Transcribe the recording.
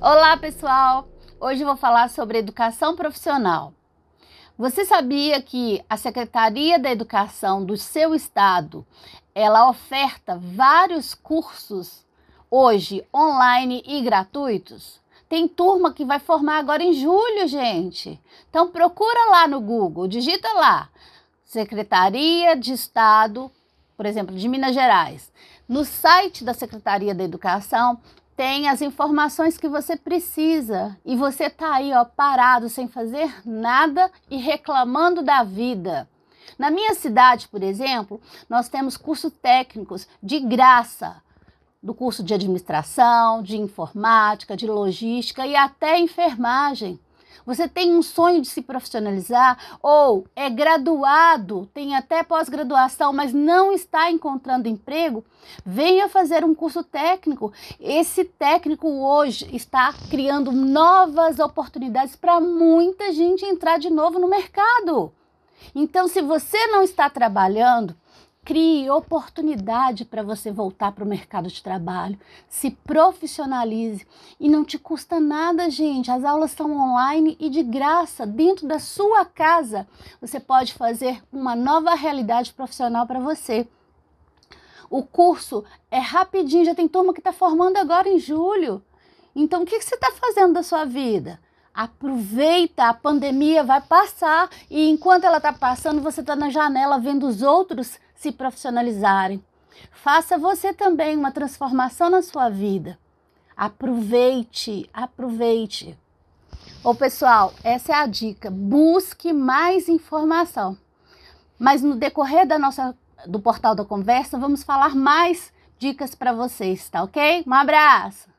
Olá, pessoal! Hoje vou falar sobre educação profissional. Você sabia que a Secretaria da Educação do seu estado, ela oferta vários cursos hoje online e gratuitos? Tem turma que vai formar agora em julho, gente. Então procura lá no Google, digita lá Secretaria de Estado, por exemplo, de Minas Gerais. No site da Secretaria da Educação tem as informações que você precisa e você tá aí, ó, parado sem fazer nada e reclamando da vida. Na minha cidade, por exemplo, nós temos cursos técnicos de graça, do curso de administração, de informática, de logística e até enfermagem. Você tem um sonho de se profissionalizar ou é graduado, tem até pós-graduação, mas não está encontrando emprego? Venha fazer um curso técnico. Esse técnico hoje está criando novas oportunidades para muita gente entrar de novo no mercado. Então, se você não está trabalhando, Crie oportunidade para você voltar para o mercado de trabalho. Se profissionalize. E não te custa nada, gente. As aulas são online e de graça, dentro da sua casa. Você pode fazer uma nova realidade profissional para você. O curso é rapidinho, já tem turma que está formando agora em julho. Então, o que, que você está fazendo da sua vida? Aproveita, a pandemia vai passar e enquanto ela está passando, você está na janela vendo os outros se profissionalizarem. Faça você também uma transformação na sua vida. Aproveite, aproveite. Ô pessoal, essa é a dica. Busque mais informação. Mas no decorrer da nossa do portal da conversa, vamos falar mais dicas para vocês, tá ok? Um abraço.